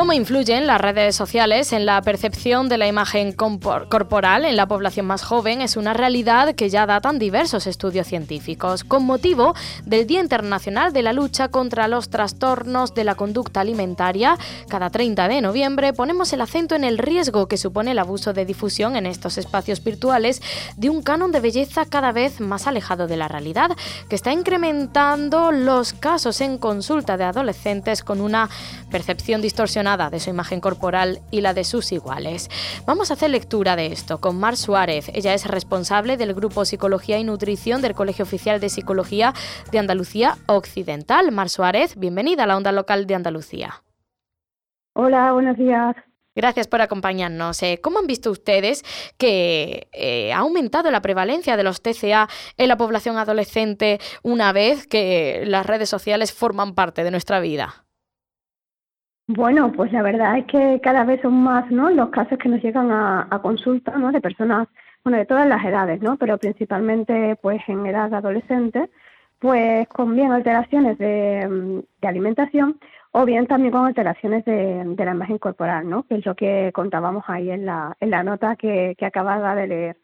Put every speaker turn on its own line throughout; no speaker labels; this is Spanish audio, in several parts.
¿Cómo influyen las redes sociales en la percepción de la imagen corporal en la población más joven? Es una realidad que ya datan diversos estudios científicos. Con motivo del Día Internacional de la Lucha contra los Trastornos de la Conducta Alimentaria, cada 30 de noviembre ponemos el acento en el riesgo que supone el abuso de difusión en estos espacios virtuales de un canon de belleza cada vez más alejado de la realidad, que está incrementando los casos en consulta de adolescentes con una percepción distorsionada de su imagen corporal y la de sus iguales. Vamos a hacer lectura de esto con Mar Suárez. Ella es responsable del Grupo Psicología y Nutrición del Colegio Oficial de Psicología de Andalucía Occidental. Mar Suárez, bienvenida a la onda local de Andalucía.
Hola, buenos días.
Gracias por acompañarnos. Eh, ¿Cómo han visto ustedes que eh, ha aumentado la prevalencia de los TCA en la población adolescente una vez que las redes sociales forman parte de nuestra vida?
Bueno, pues la verdad es que cada vez son más ¿no? los casos que nos llegan a, consulta ¿no? de personas, bueno, de todas las edades, ¿no? pero principalmente pues en edad adolescente, pues con bien alteraciones de, alimentación o bien también con alteraciones de, la imagen corporal, ¿no? que es lo que contábamos ahí en la, en la nota que, que acababa de leer.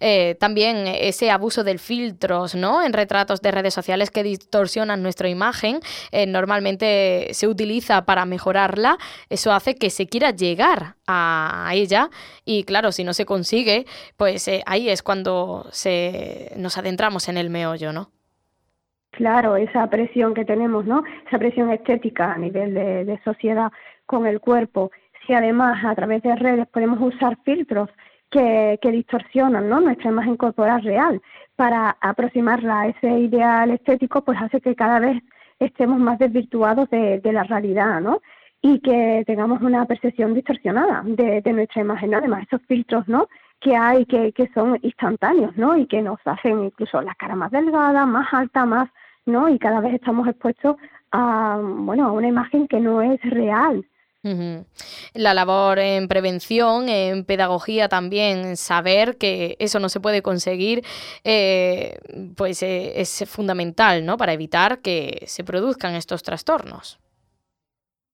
Eh, también ese abuso del filtros, ¿no? En retratos de redes sociales que distorsionan nuestra imagen, eh, normalmente se utiliza para mejorarla. Eso hace que se quiera llegar a ella y claro, si no se consigue, pues eh, ahí es cuando se, nos adentramos en el meollo, ¿no?
Claro, esa presión que tenemos, ¿no? Esa presión estética a nivel de, de sociedad con el cuerpo. Si además a través de redes podemos usar filtros que, distorsionan ¿no? nuestra imagen corporal real para aproximarla a ese ideal estético, pues hace que cada vez estemos más desvirtuados de, la realidad, ¿no? Y que tengamos una percepción distorsionada de, nuestra imagen. Además, esos filtros, ¿no? Que hay que, que son instantáneos, ¿no? Y que nos hacen incluso la cara más delgada, más alta, más, ¿no? Y cada vez estamos expuestos a, bueno, a una imagen que no es real,
la labor en prevención, en pedagogía también, saber que eso no se puede conseguir, eh, pues eh, es fundamental, ¿no? Para evitar que se produzcan estos trastornos.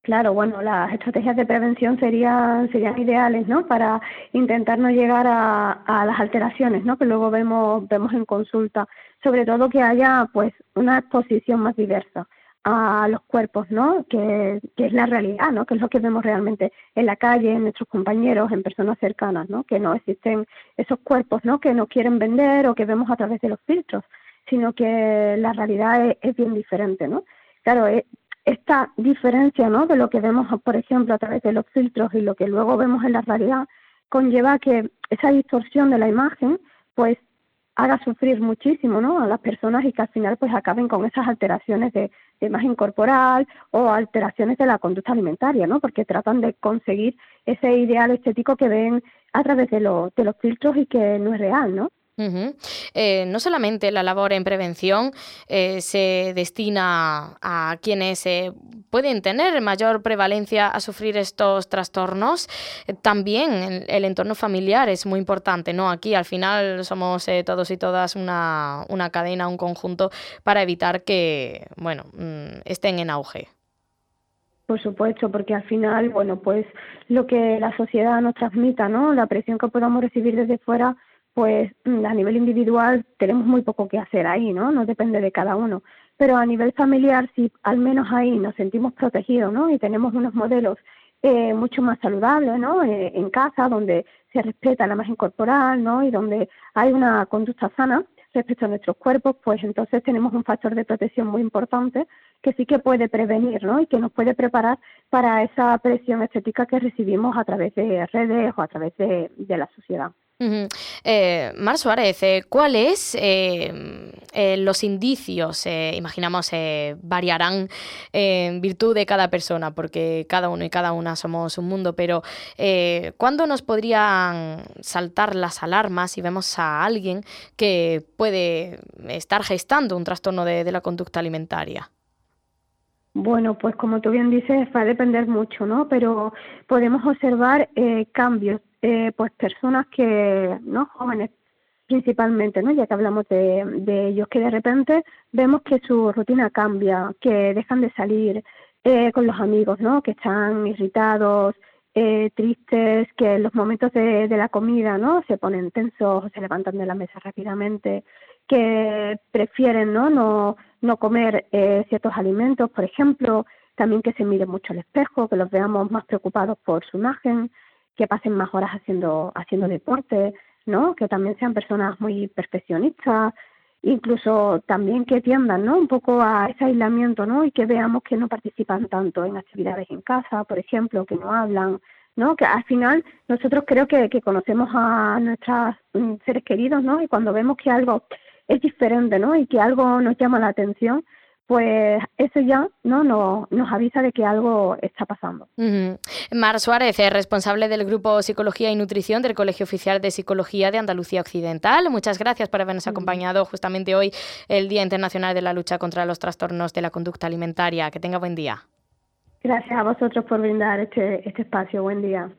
Claro, bueno, las estrategias de prevención serían serían ideales, ¿no? Para intentar no llegar a, a las alteraciones, ¿no? Que luego vemos vemos en consulta, sobre todo que haya, pues, una exposición más diversa a los cuerpos, ¿no? Que, es la realidad, ¿no? Que es lo que vemos realmente en la calle, en nuestros compañeros, en personas cercanas, ¿no? Que no existen esos cuerpos, ¿no? Que nos quieren vender o que vemos a través de los filtros, sino que la realidad es, bien diferente, ¿no? Claro, eh, esta diferencia, ¿no? De lo que vemos, por ejemplo, a través de los filtros y lo que luego vemos en la realidad, conlleva que esa distorsión de la imagen, pues haga sufrir muchísimo ¿no? a las personas y que al final pues acaben con esas alteraciones de, imagen corporal o alteraciones de la conducta alimentaria, ¿no? porque tratan de conseguir ese ideal estético que ven a través de, de los filtros y que no es real, ¿no?
Eh, no solamente la labor en prevención eh, se destina a quienes eh, pueden tener mayor prevalencia a sufrir estos trastornos, también el, entorno familiar es muy importante, ¿no? Aquí al final somos todos y todas una, una, cadena, un conjunto para evitar que, bueno, mm, estén en auge.
Por supuesto, porque al final, bueno, pues lo que la sociedad nos transmita, ¿no? La presión que podamos recibir desde fuera pues mm, a nivel individual tenemos muy poco que hacer ahí, ¿no? No depende de cada uno. Pero a nivel familiar, si al menos ahí nos sentimos protegidos, ¿no? Y tenemos unos modelos eh, mucho más saludable, ¿no? Eh, en casa, donde se respeta la imagen corporal, ¿no? Y donde hay una conducta sana respecto a nuestros cuerpos, pues entonces tenemos un factor de protección muy importante que sí que puede prevenir, ¿no? Y que nos puede preparar para esa presión estética que recibimos a través de redes o a través de la sociedad.
Eh, Mar Suárez, eh, ¿cuáles eh, eh, los indicios, imaginamos, variarán en virtud de cada persona, porque cada uno y cada una somos un mundo, pero ¿cuándo nos podrían saltar las alarmas si vemos a alguien que puede estar gestando un trastorno de, la conducta alimentaria?
Bueno, pues como tú bien dices, va a depender mucho, ¿no? Pero podemos observar cambios eh, pues personas que, ¿no? Jóvenes principalmente, ¿no? Ya que hablamos de, de ellos, que de repente vemos que su rutina cambia, que dejan de salir eh, con los amigos, ¿no? Que están irritados, eh, tristes, que en los momentos de, de, la comida, ¿no? Se ponen tensos, se levantan de la mesa rápidamente, que prefieren, ¿no? No, no comer eh, ciertos alimentos, por ejemplo, también que se mire mucho al espejo, que los veamos más preocupados por su imagen, que pasen más horas haciendo, haciendo deporte, ¿no? Que también sean personas muy perfeccionistas, incluso también que tiendan, ¿no? Un poco a ese aislamiento, ¿no? Y que veamos que no participan tanto en actividades en casa, por ejemplo, que no hablan, ¿no? Que al final nosotros creo que, que conocemos a nuestros mm, seres queridos, ¿no? Y cuando vemos que algo es diferente, ¿no? Y que algo nos llama la atención, pues eso ya no, nos avisa de que algo está pasando.
Mar Suárez es responsable del grupo Psicología y Nutrición del Colegio Oficial de Psicología de Andalucía Occidental. Muchas gracias por habernos acompañado justamente hoy, el Día Internacional de la Lucha contra los Trastornos de la Conducta Alimentaria. Que tenga buen día.
Gracias a vosotros por brindar este, este espacio. Buen día.